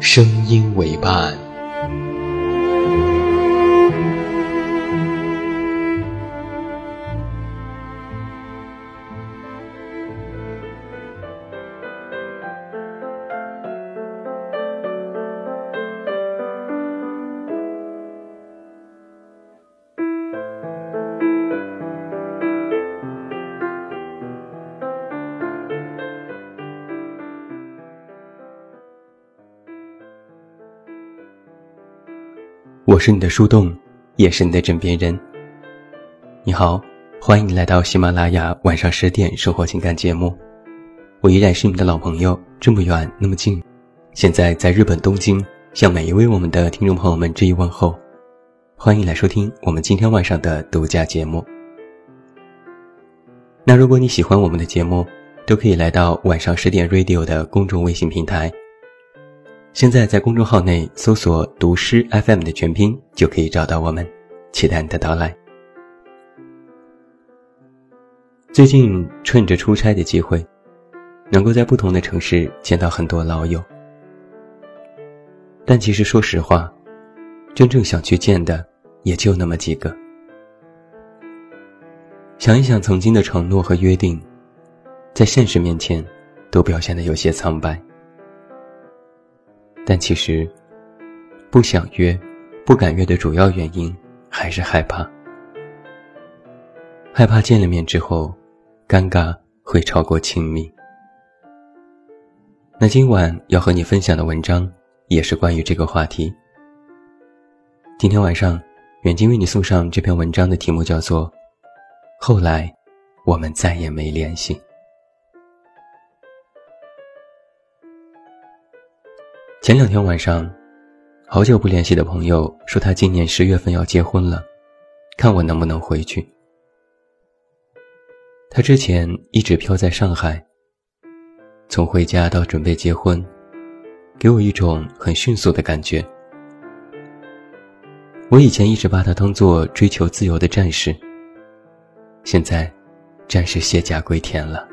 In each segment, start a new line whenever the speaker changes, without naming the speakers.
声音为伴。是你的树洞，也是你的枕边人。你好，欢迎来到喜马拉雅晚上十点生活情感节目。我依然是你的老朋友，这么远那么近，现在在日本东京，向每一位我们的听众朋友们致以问候。欢迎来收听我们今天晚上的独家节目。那如果你喜欢我们的节目，都可以来到晚上十点 Radio 的公众微信平台。现在在公众号内搜索“读诗 FM” 的全拼，就可以找到我们，期待你的到来。最近趁着出差的机会，能够在不同的城市见到很多老友，但其实说实话，真正想去见的也就那么几个。想一想曾经的承诺和约定，在现实面前，都表现得有些苍白。但其实，不想约、不敢约的主要原因还是害怕，害怕见了面之后，尴尬会超过亲密。那今晚要和你分享的文章也是关于这个话题。今天晚上，远近为你送上这篇文章的题目叫做《后来，我们再也没联系》。前两天晚上，好久不联系的朋友说他今年十月份要结婚了，看我能不能回去。他之前一直漂在上海，从回家到准备结婚，给我一种很迅速的感觉。我以前一直把他当做追求自由的战士，现在，战士卸甲归田了。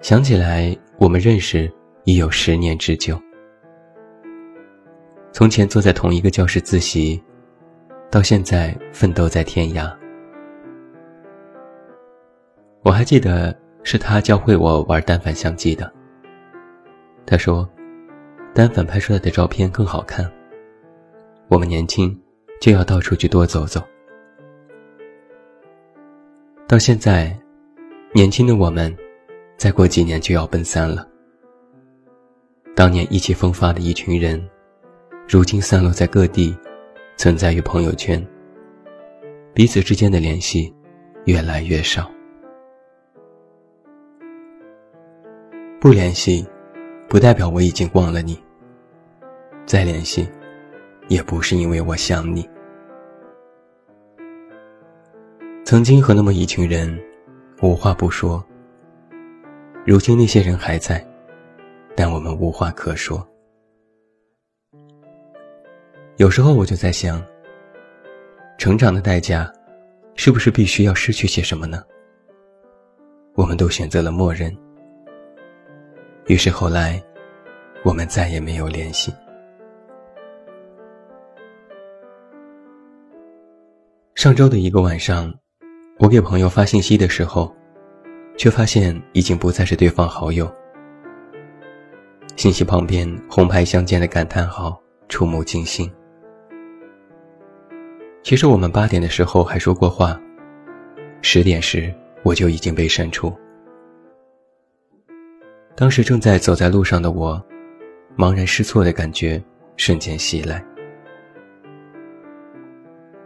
想起来。我们认识已有十年之久。从前坐在同一个教室自习，到现在奋斗在天涯。我还记得是他教会我玩单反相机的。他说，单反拍出来的照片更好看。我们年轻，就要到处去多走走。到现在，年轻的我们。再过几年就要奔三了。当年意气风发的一群人，如今散落在各地，存在于朋友圈。彼此之间的联系越来越少。不联系，不代表我已经忘了你。再联系，也不是因为我想你。曾经和那么一群人，无话不说。如今那些人还在，但我们无话可说。有时候我就在想，成长的代价，是不是必须要失去些什么呢？我们都选择了默认。于是后来，我们再也没有联系。上周的一个晚上，我给朋友发信息的时候。却发现已经不再是对方好友。信息旁边红牌相间的感叹号触目惊心。其实我们八点的时候还说过话，十点时我就已经被删除。当时正在走在路上的我，茫然失措的感觉瞬间袭来。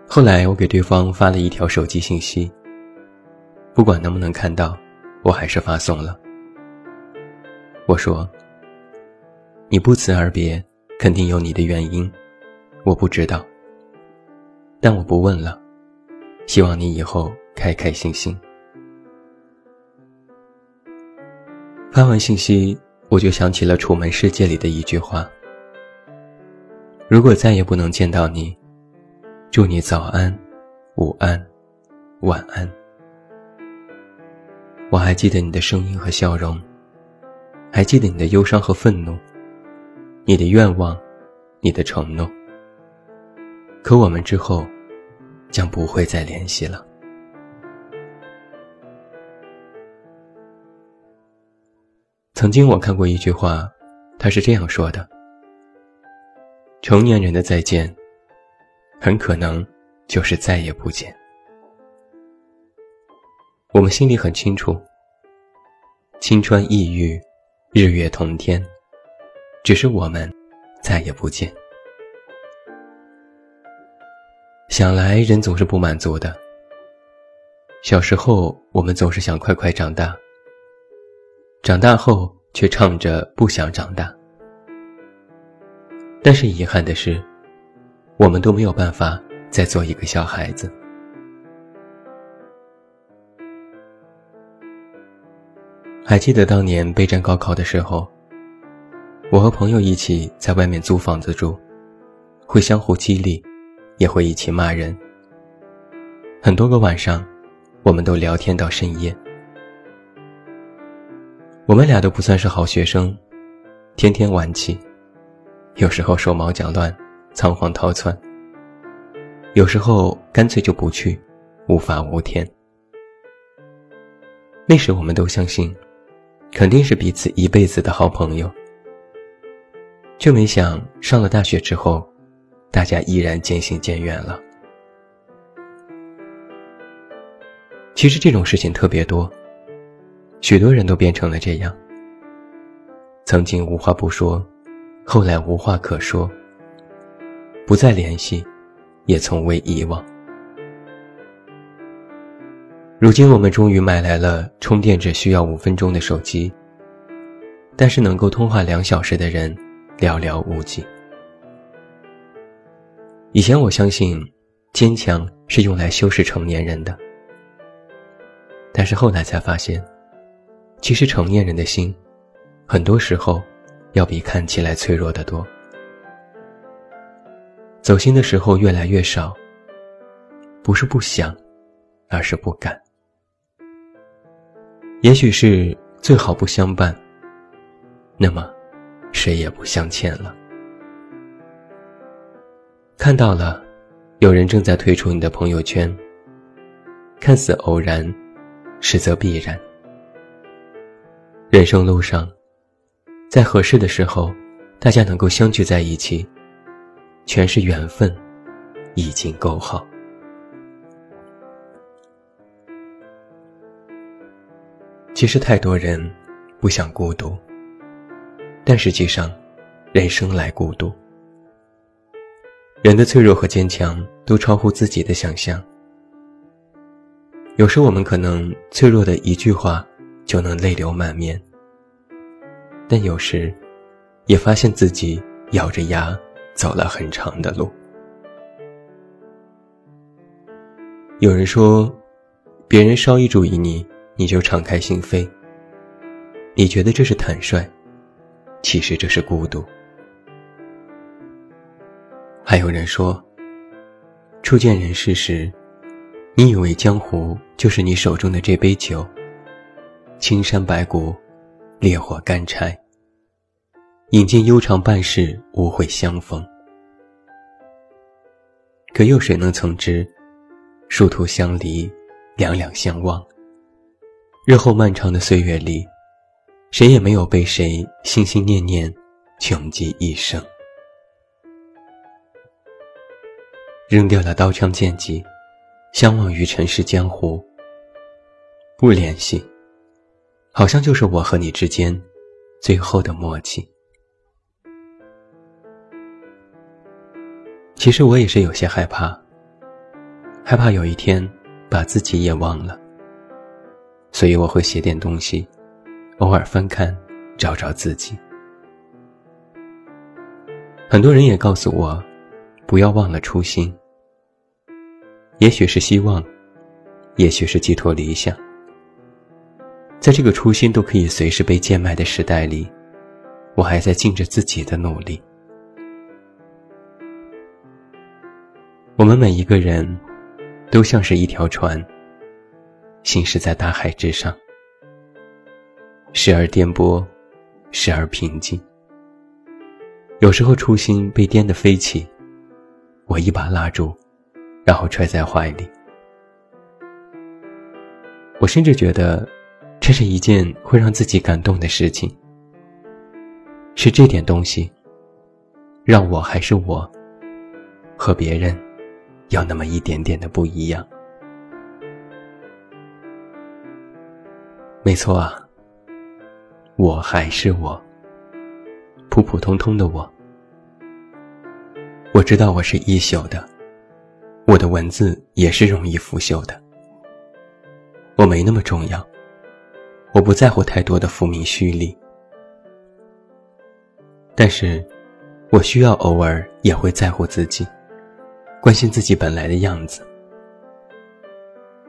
后来我给对方发了一条手机信息，不管能不能看到，我还是发送了。我说：“你不辞而别，肯定有你的原因，我不知道。但我不问了，希望你以后开开心心。”发完信息，我就想起了《楚门世界》里的一句话：“如果再也不能见到你，祝你早安、午安、晚安。”我还记得你的声音和笑容，还记得你的忧伤和愤怒，你的愿望，你的承诺。可我们之后，将不会再联系了。曾经我看过一句话，他是这样说的：“成年人的再见，很可能就是再也不见。”我们心里很清楚，青春异域，日月同天，只是我们再也不见。想来人总是不满足的。小时候，我们总是想快快长大。长大后却唱着不想长大，但是遗憾的是，我们都没有办法再做一个小孩子。还记得当年备战高考的时候，我和朋友一起在外面租房子住，会相互激励，也会一起骂人。很多个晚上，我们都聊天到深夜。我们俩都不算是好学生，天天晚起，有时候手忙脚乱，仓皇逃窜。有时候干脆就不去，无法无天。那时我们都相信，肯定是彼此一辈子的好朋友，却没想上了大学之后，大家依然渐行渐远了。其实这种事情特别多。许多人都变成了这样：曾经无话不说，后来无话可说；不再联系，也从未遗忘。如今我们终于买来了充电只需要五分钟的手机，但是能够通话两小时的人寥寥无几。以前我相信，坚强是用来修饰成年人的，但是后来才发现。其实成年人的心，很多时候要比看起来脆弱的多。走心的时候越来越少，不是不想，而是不敢。也许是最好不相伴，那么谁也不相欠了。看到了，有人正在退出你的朋友圈，看似偶然，实则必然。人生路上，在合适的时候，大家能够相聚在一起，全是缘分，已经够好。其实太多人不想孤独，但实际上，人生来孤独。人的脆弱和坚强都超乎自己的想象。有时我们可能脆弱的一句话。就能泪流满面，但有时，也发现自己咬着牙走了很长的路。有人说，别人稍一注意你，你就敞开心扉。你觉得这是坦率，其实这是孤独。还有人说，初见人世时，你以为江湖就是你手中的这杯酒。青山白骨，烈火干柴。饮尽悠长半世，无悔相逢。可又谁能曾知，殊途相离，两两相望。日后漫长的岁月里，谁也没有被谁心心念念，穷极一生。扔掉了刀枪剑戟，相忘于尘世江湖。不联系，好像就是我和你之间最后的默契。其实我也是有些害怕，害怕有一天把自己也忘了。所以我会写点东西，偶尔翻看，找找自己。很多人也告诉我，不要忘了初心。也许是希望，也许是寄托理想。在这个初心都可以随时被贱卖的时代里，我还在尽着自己的努力。我们每一个人，都像是一条船。行驶在大海之上，时而颠簸，时而平静。有时候初心被颠得飞起，我一把拉住，然后揣在怀里。我甚至觉得，这是一件会让自己感动的事情。是这点东西，让我还是我，和别人有那么一点点的不一样。没错啊，我还是我，普普通通的我。我知道我是一朽的，我的文字也是容易腐朽的。我没那么重要，我不在乎太多的浮名虚利，但是，我需要偶尔也会在乎自己，关心自己本来的样子。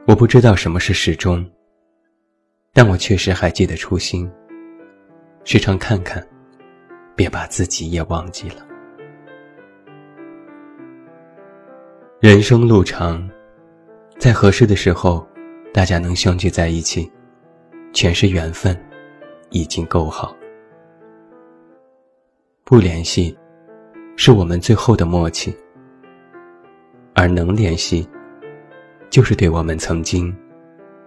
我不知道什么是始终。但我确实还记得初心，时常看看，别把自己也忘记了。人生路长，在合适的时候，大家能相聚在一起，全是缘分，已经够好。不联系，是我们最后的默契；而能联系，就是对我们曾经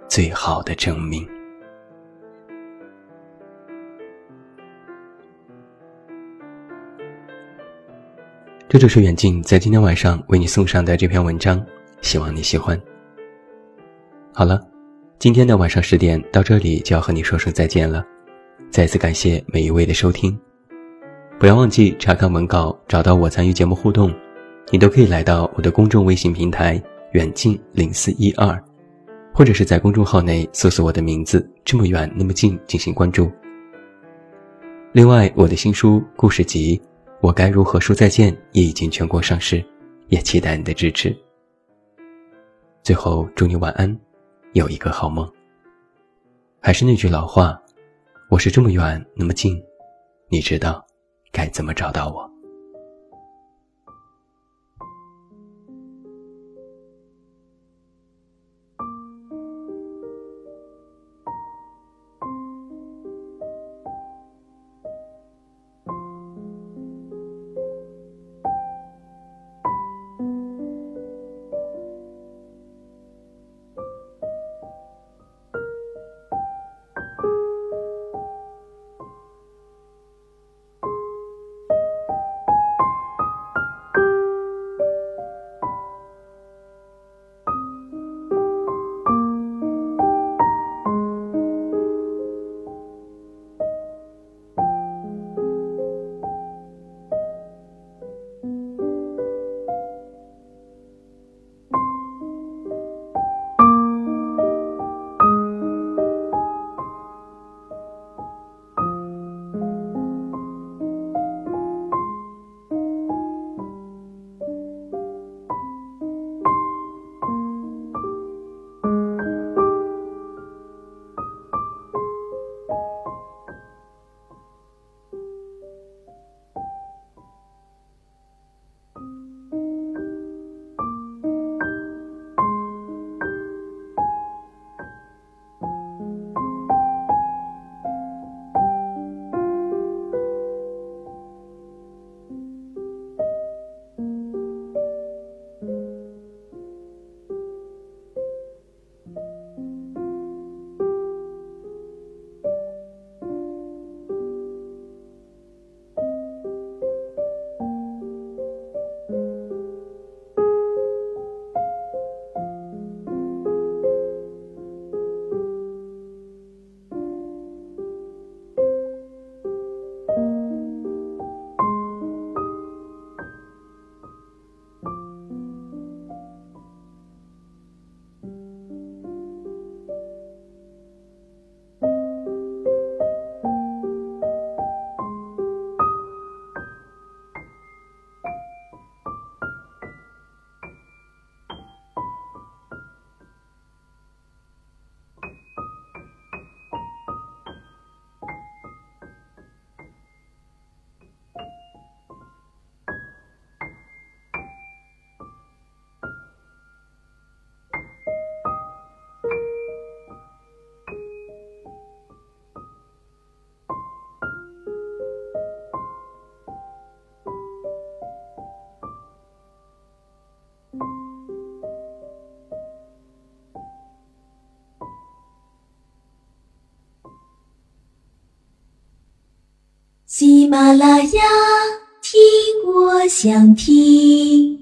最好的证明。这就是远近在今天晚上为你送上的这篇文章，希望你喜欢。好了，今天的晚上十点到这里就要和你说声再见了，再次感谢每一位的收听，不要忘记查看文稿，找到我参与节目互动，你都可以来到我的公众微信平台远近零四一二，或者是在公众号内搜索我的名字这么远那么近进行关注。另外，我的新书故事集。我该如何说再见？也已经全国上市，也期待你的支持。最后，祝你晚安，有一个好梦。还是那句老话，我是这么远那么近，你知道该怎么找到我。
马拉雅，听我想听。